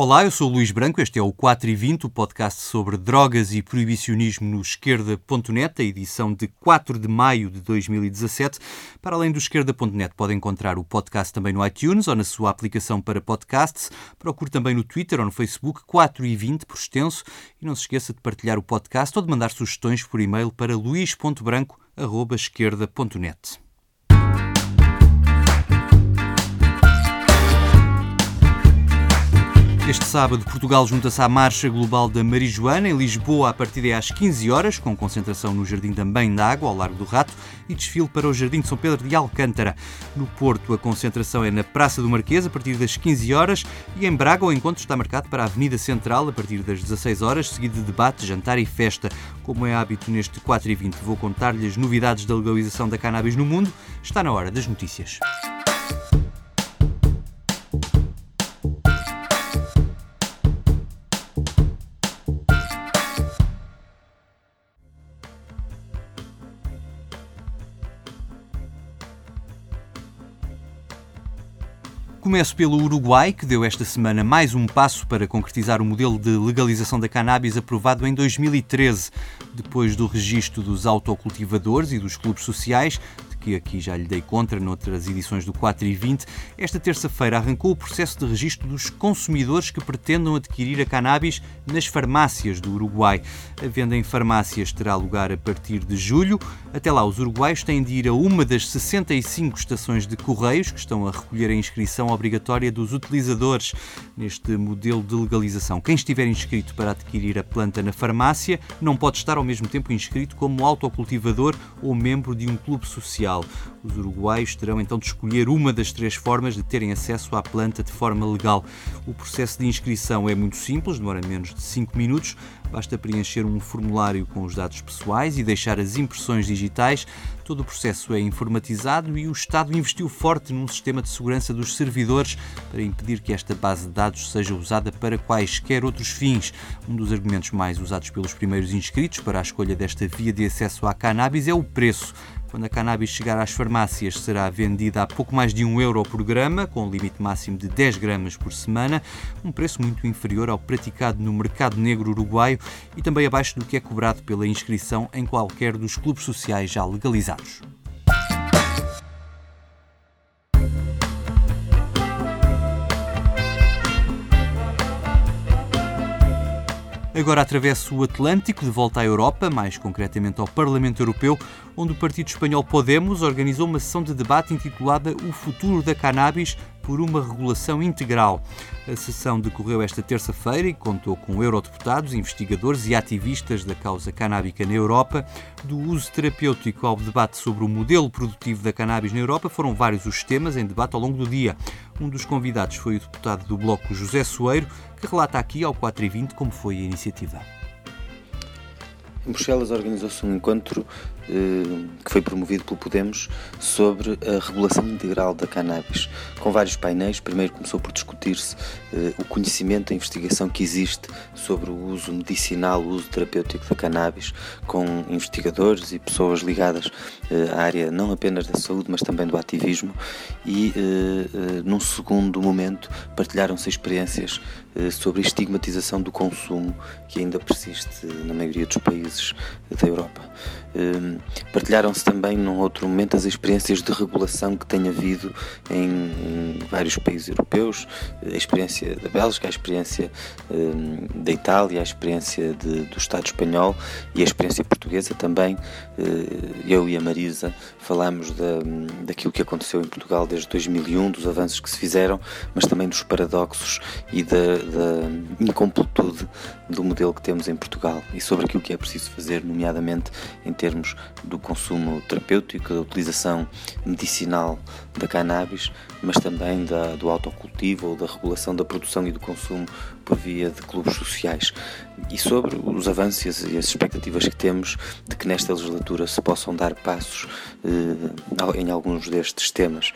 Olá, eu sou o Luís Branco, este é o 4 e 20, o podcast sobre drogas e proibicionismo no esquerda.net, a edição de 4 de maio de 2017. Para além do esquerda.net, pode encontrar o podcast também no iTunes ou na sua aplicação para podcasts. Procure também no Twitter ou no Facebook 4 e 20 por extenso e não se esqueça de partilhar o podcast ou de mandar sugestões por e-mail para luís.branco.esquerda.net. Este sábado, Portugal junta-se à Marcha Global da Marijuana em Lisboa a partir às 15 horas, com concentração no Jardim também da Água, ao Largo do Rato, e desfile para o Jardim de São Pedro de Alcântara. No Porto, a concentração é na Praça do Marquês a partir das 15 horas e em Braga o encontro está marcado para a Avenida Central a partir das 16 horas, seguido de debate, jantar e festa. Como é hábito neste 4 e 20, vou contar-lhe as novidades da legalização da cannabis no mundo. Está na hora das notícias. Começo pelo Uruguai, que deu esta semana mais um passo para concretizar o modelo de legalização da cannabis aprovado em 2013, depois do registro dos autocultivadores e dos clubes sociais, que aqui já lhe dei contra noutras edições do 4 e 20, esta terça-feira arrancou o processo de registro dos consumidores que pretendam adquirir a cannabis nas farmácias do Uruguai. A venda em farmácias terá lugar a partir de julho. Até lá, os uruguaios têm de ir a uma das 65 estações de correios que estão a recolher a inscrição obrigatória dos utilizadores neste modelo de legalização. Quem estiver inscrito para adquirir a planta na farmácia não pode estar ao mesmo tempo inscrito como autocultivador ou membro de um clube social. Os uruguaios terão então de escolher uma das três formas de terem acesso à planta de forma legal. O processo de inscrição é muito simples, demora menos de 5 minutos. Basta preencher um formulário com os dados pessoais e deixar as impressões digitais. Todo o processo é informatizado e o Estado investiu forte num sistema de segurança dos servidores para impedir que esta base de dados seja usada para quaisquer outros fins. Um dos argumentos mais usados pelos primeiros inscritos para a escolha desta via de acesso à cannabis é o preço. Quando a cannabis chegar às farmácias, será vendida a pouco mais de 1 euro por grama, com limite máximo de 10 gramas por semana, um preço muito inferior ao praticado no mercado negro uruguaio e também abaixo do que é cobrado pela inscrição em qualquer dos clubes sociais já legalizados. Agora atravesso o Atlântico de volta à Europa, mais concretamente ao Parlamento Europeu, onde o partido espanhol Podemos organizou uma sessão de debate intitulada O futuro da cannabis por uma regulação integral. A sessão decorreu esta terça-feira e contou com eurodeputados, investigadores e ativistas da causa canábica na Europa. Do uso terapêutico ao debate sobre o modelo produtivo da cannabis na Europa, foram vários os temas em debate ao longo do dia. Um dos convidados foi o deputado do Bloco José Soeiro, que relata aqui ao 4 e 20 como foi a iniciativa. Em Bruxelas organizou-se um encontro que foi promovido pelo Podemos sobre a regulação integral da cannabis, com vários painéis. Primeiro começou por discutir-se eh, o conhecimento, a investigação que existe sobre o uso medicinal, o uso terapêutico da cannabis, com investigadores e pessoas ligadas eh, à área não apenas da saúde, mas também do ativismo. E num segundo momento partilharam-se experiências sobre a estigmatização do consumo que ainda persiste na maioria dos países da Europa. Partilharam-se também, num outro momento, as experiências de regulação que tem havido em, vários países europeus, a experiência da Bélgica, a experiência um, da Itália, a experiência de, do Estado espanhol e a experiência portuguesa também. Uh, eu e a Marisa falámos da, daquilo que aconteceu em Portugal desde 2001, dos avanços que se fizeram, mas também dos paradoxos e da, da incompletude do modelo que temos em Portugal e sobre aquilo que é preciso fazer, nomeadamente em termos do consumo terapêutico, da utilização medicinal da cannabis, mas também da, do autocultivo ou da regulação da produção e do consumo por via de clubes sociais. E sobre os avanços e as expectativas que temos de que nesta legislatura se possam dar passos eh, em alguns destes temas.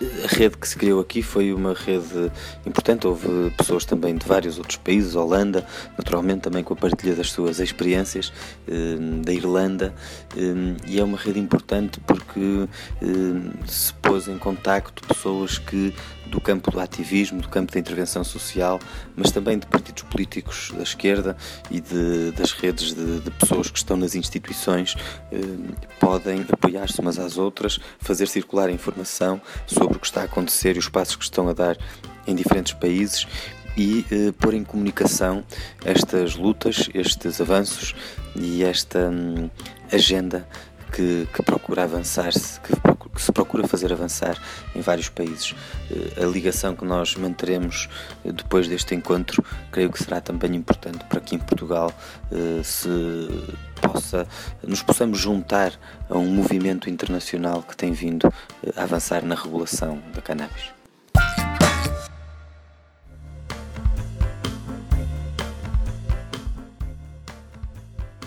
A rede que se criou aqui foi uma rede importante, houve pessoas também de vários outros países, Holanda, naturalmente também com a partilha das suas experiências, eh, da Irlanda, eh, e é uma rede importante porque eh, se pôs em contacto pessoas que do campo do ativismo, do campo da intervenção social, mas também de partidos políticos da esquerda e de, das redes de, de, pessoas que estão nas instituições podem apoiar-se umas às outras, fazer circular a informação sobre o que está a acontecer e os passos que estão a dar em diferentes países e eh, pôr em comunicação estas lutas, estes avanços e esta hum, agenda que, que procura avançar-se, que, que, se procura fazer avançar em vários países. Eh, a ligação que nós manteremos eh, depois deste encontro, creio que será também importante para que em Portugal se possa, nos possamos juntar a um movimento internacional que tem vindo a avançar na regulação da cannabis.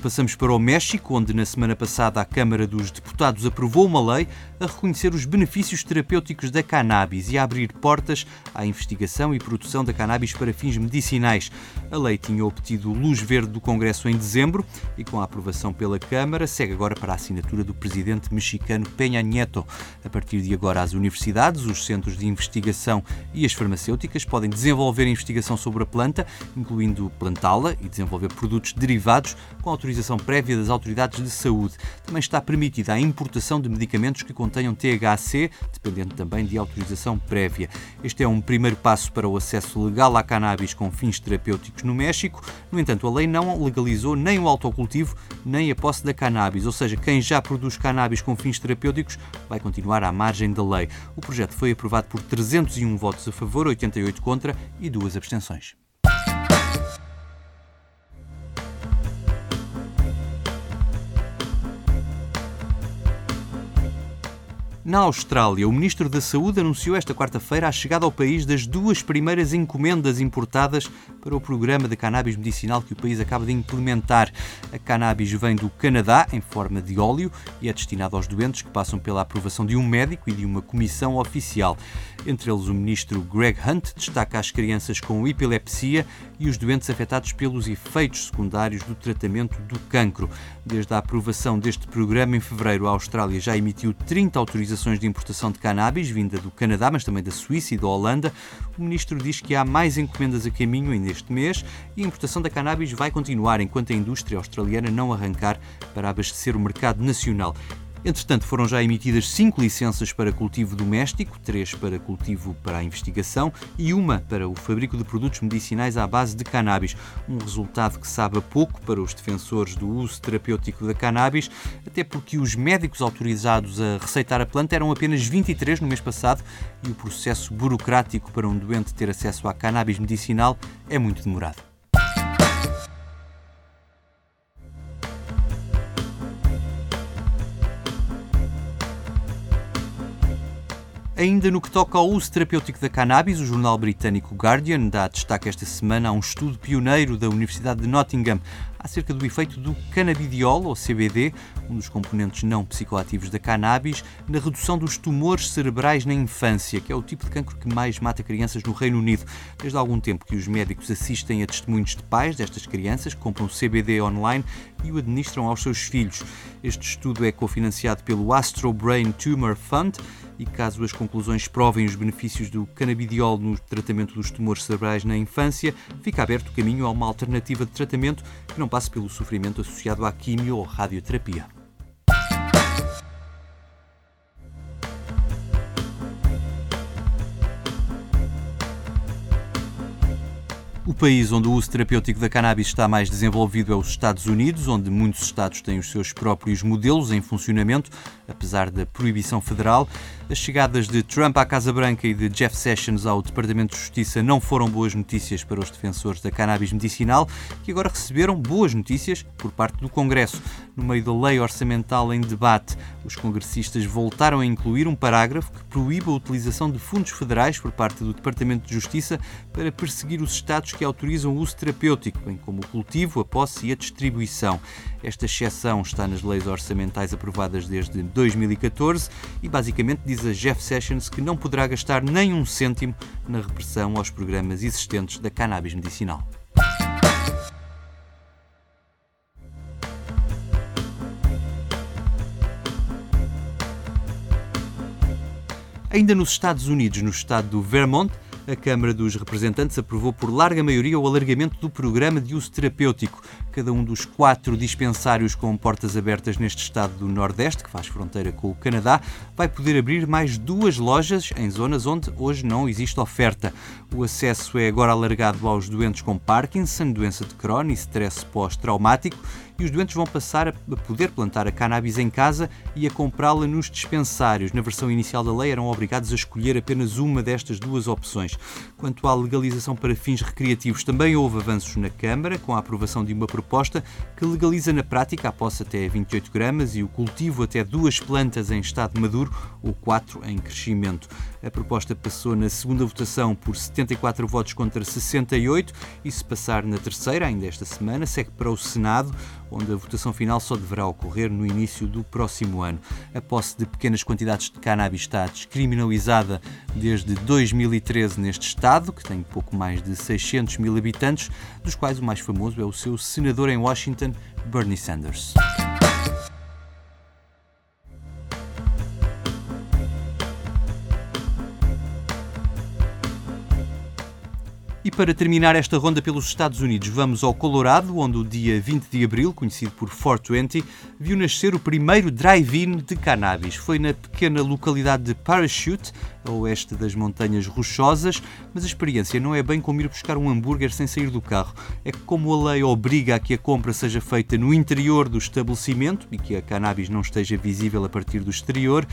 Passamos para o México, onde na semana passada a Câmara dos Deputados aprovou uma lei a reconhecer os benefícios terapêuticos da cannabis e a abrir portas à investigação e produção da cannabis para fins medicinais. A lei tinha obtido luz verde do Congresso em dezembro e, com a aprovação pela Câmara, segue agora para a assinatura do presidente mexicano Peña Nieto. A partir de agora, as universidades, os centros de investigação e as farmacêuticas podem desenvolver investigação sobre a planta, incluindo plantá-la e desenvolver produtos derivados com autorização prévia das autoridades de saúde. Também está permitida a importação de medicamentos que contenham THC, dependendo também de autorização prévia. Este é um primeiro passo para o acesso legal à cannabis com fins terapêuticos no México. No entanto, a lei não legalizou nem o autocultivo nem a posse da cannabis, ou seja, quem já produz cannabis com fins terapêuticos vai continuar à margem da lei. O projeto foi aprovado por 301 votos a favor, 88 contra e duas abstenções. Na Austrália, o Ministro da Saúde anunciou esta quarta-feira a chegada ao país das duas primeiras encomendas importadas para o programa de cannabis medicinal que o país acaba de implementar. A cannabis vem do Canadá em forma de óleo e é destinada aos doentes que passam pela aprovação de um médico e de uma comissão oficial. Entre eles, o Ministro Greg Hunt destaca as crianças com epilepsia e os doentes afetados pelos efeitos secundários do tratamento do cancro. Desde a aprovação deste programa em fevereiro, a Austrália já emitiu 30 autorizações de importação de cannabis, vinda do Canadá, mas também da Suíça e da Holanda. O ministro diz que há mais encomendas a caminho ainda este mês e a importação da cannabis vai continuar enquanto a indústria australiana não arrancar para abastecer o mercado nacional. Entretanto, foram já emitidas cinco licenças para cultivo doméstico, três para cultivo para a investigação e uma para o fabrico de produtos medicinais à base de cannabis. Um resultado que sabe a pouco para os defensores do uso terapêutico da cannabis, até porque os médicos autorizados a receitar a planta eram apenas 23 no mês passado e o processo burocrático para um doente ter acesso à cannabis medicinal é muito demorado. Ainda no que toca ao uso terapêutico da cannabis, o jornal britânico Guardian dá destaque esta semana a um estudo pioneiro da Universidade de Nottingham acerca do efeito do canabidiol, ou CBD, um dos componentes não psicoativos da cannabis, na redução dos tumores cerebrais na infância, que é o tipo de cancro que mais mata crianças no Reino Unido. Desde há algum tempo que os médicos assistem a testemunhos de pais destas crianças que compram CBD online e o administram aos seus filhos. Este estudo é cofinanciado pelo Astro Brain Tumor Fund e caso as conclusões provem os benefícios do canabidiol no tratamento dos tumores cerebrais na infância, fica aberto o caminho a uma alternativa de tratamento que não passe pelo sofrimento associado à quimio ou radioterapia. O país onde o uso terapêutico da cannabis está mais desenvolvido é os Estados Unidos, onde muitos estados têm os seus próprios modelos em funcionamento, apesar da proibição federal. As chegadas de Trump à Casa Branca e de Jeff Sessions ao Departamento de Justiça não foram boas notícias para os defensores da cannabis medicinal, que agora receberam boas notícias por parte do Congresso. No meio da lei orçamental em debate, os congressistas voltaram a incluir um parágrafo que proíbe a utilização de fundos federais por parte do Departamento de Justiça para perseguir os estados que autorizam o uso terapêutico, bem como o cultivo, a posse e a distribuição. Esta exceção está nas leis orçamentais aprovadas desde 2014 e basicamente diz avisa Jeff Sessions que não poderá gastar nem um cêntimo na repressão aos programas existentes da cannabis medicinal. Ainda nos Estados Unidos, no estado do Vermont, a Câmara dos Representantes aprovou por larga maioria o alargamento do programa de uso terapêutico. Cada um dos quatro dispensários com portas abertas neste estado do Nordeste, que faz fronteira com o Canadá, vai poder abrir mais duas lojas em zonas onde hoje não existe oferta. O acesso é agora alargado aos doentes com Parkinson, doença de Crohn e stress pós-traumático e os doentes vão passar a poder plantar a cannabis em casa e a comprá-la nos dispensários. Na versão inicial da lei eram obrigados a escolher apenas uma destas duas opções. Quanto à legalização para fins recreativos, também houve avanços na Câmara, com a aprovação de uma proposta que legaliza na prática a posse até 28 gramas e o cultivo até duas plantas em estado maduro ou quatro em crescimento. A proposta passou na segunda votação por 74 votos contra 68 e, se passar na terceira, ainda esta semana, segue para o Senado onde a votação final só deverá ocorrer no início do próximo ano. A posse de pequenas quantidades de cannabis está descriminalizada desde 2013 neste estado, que tem pouco mais de 600 mil habitantes, dos quais o mais famoso é o seu senador em Washington, Bernie Sanders. E para terminar esta ronda pelos Estados Unidos, vamos ao Colorado, onde o dia 20 de abril, conhecido por 420, viu nascer o primeiro drive-in de cannabis. Foi na pequena localidade de Parachute, a oeste das Montanhas Rochosas, mas a experiência não é bem como ir buscar um hambúrguer sem sair do carro. É que, como a lei obriga a que a compra seja feita no interior do estabelecimento e que a cannabis não esteja visível a partir do exterior,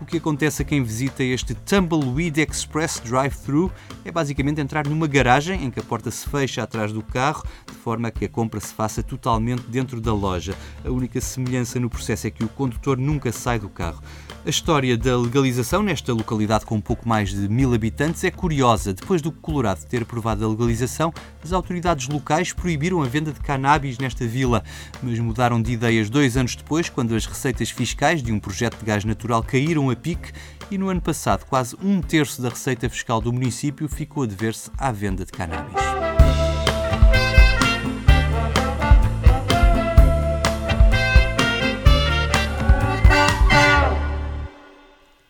o que acontece a quem visita este Tumbleweed Express Drive-Thru é basicamente entrar numa garagem em que a porta se fecha atrás do carro, de forma a que a compra se faça totalmente dentro da loja. A única semelhança no processo é que o condutor nunca sai do carro. A história da legalização nesta localidade com um pouco mais de mil habitantes é curiosa. Depois do Colorado ter aprovado a legalização, as autoridades locais proibiram a venda de cannabis nesta vila, mas mudaram de ideias dois anos depois, quando as receitas fiscais de um projeto de gás natural caíram a pique e no ano passado quase um terço da receita fiscal do município ficou a dever-se à venda de cannabis.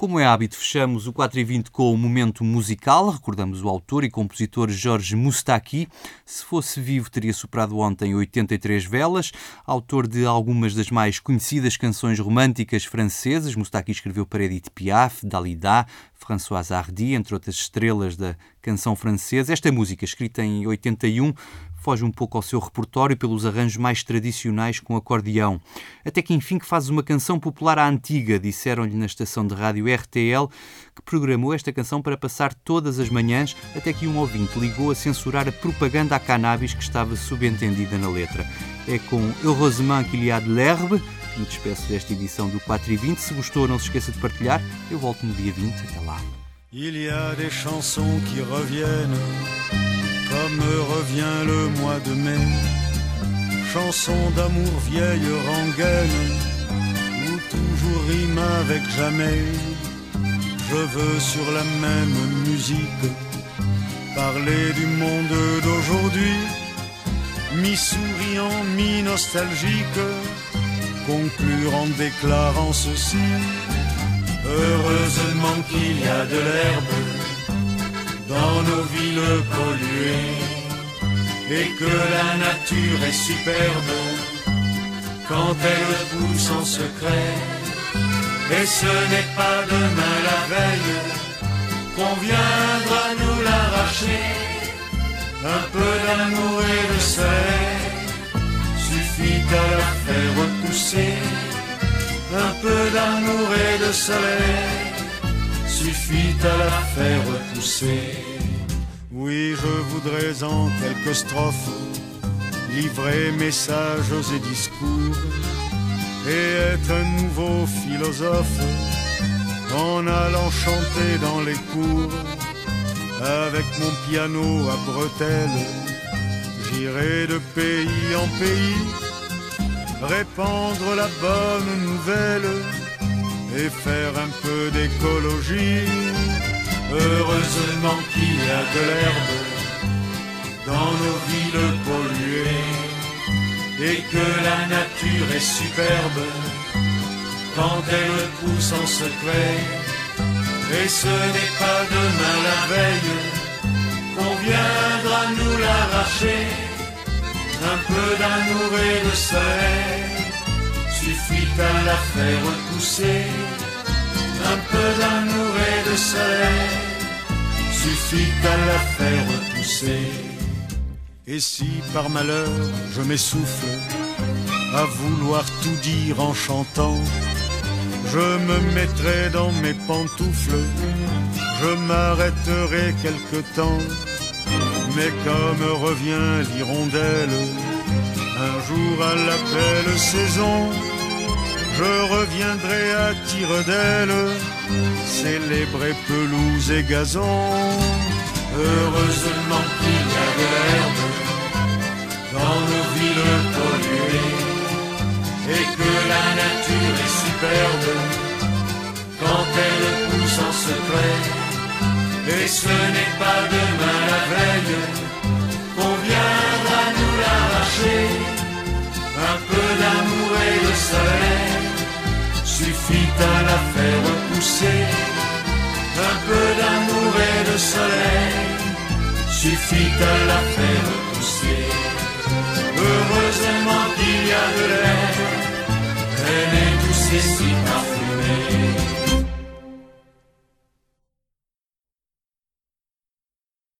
Como é hábito, fechamos o 4 e 20 com o momento musical. Recordamos o autor e compositor Jorge Moustaki. Se fosse vivo, teria superado ontem 83 velas. Autor de algumas das mais conhecidas canções românticas francesas, Moustaki escreveu para Edith Piaf, Dalida, François Hardy, entre outras estrelas da canção francesa. Esta música, escrita em 81, foge um pouco ao seu repertório pelos arranjos mais tradicionais com acordeão. Até que enfim que faz uma canção popular à antiga, disseram-lhe na estação de rádio RTL, que programou esta canção para passar todas as manhãs, até que um ouvinte ligou a censurar a propaganda à cannabis que estava subentendida na letra. É com Heureusement qu'il y a de l'herbe que me despeço desta edição do 4 e 20. Se gostou, não se esqueça de partilhar. Eu volto no dia 20. Até lá. Il y a des chansons qui reviennent comme revient le mois de mai. Chanson d'amour vieille rengaine, où toujours rime avec jamais. Je veux sur la même musique parler du monde d'aujourd'hui, mi-souriant, mi-nostalgique, conclure en déclarant ceci. Heureusement qu'il y a de l'herbe dans nos villes polluées et que la nature est superbe quand elle pousse en secret. Et ce n'est pas demain la veille qu'on viendra nous l'arracher. Un peu d'amour et de soleil suffit à la faire repousser. Un peu d'amour et de soleil suffit à la faire pousser. Oui, je voudrais en quelques strophes livrer messages et discours et être un nouveau philosophe en allant chanter dans les cours avec mon piano à bretelles. J'irai de pays en pays répandre la bonne nouvelle et faire un peu d'écologie. Heureusement qu'il y a de l'herbe dans nos villes polluées et que la nature est superbe quand elle pousse en secret. Et ce n'est pas demain la veille qu'on viendra nous l'arracher. Un peu d'amour et de soleil suffit à la faire pousser. Un peu d'amour et de soleil suffit à la faire pousser. Et si par malheur je m'essouffle à vouloir tout dire en chantant, je me mettrai dans mes pantoufles, je m'arrêterai quelque temps, mais comme revient l'hirondelle, un jour à la belle saison, je reviendrai à tire d'aile, célébrer pelouse et gazon. Heureusement qu'il y a de l'herbe dans nos villes polluées et que la nature est superbe quand elle pousse en secret. Et ce n'est pas un peu d'amour et de soleil suffit à la faire pousser. Heureusement qu'il y a de l'air, elle est douce et si parfumée.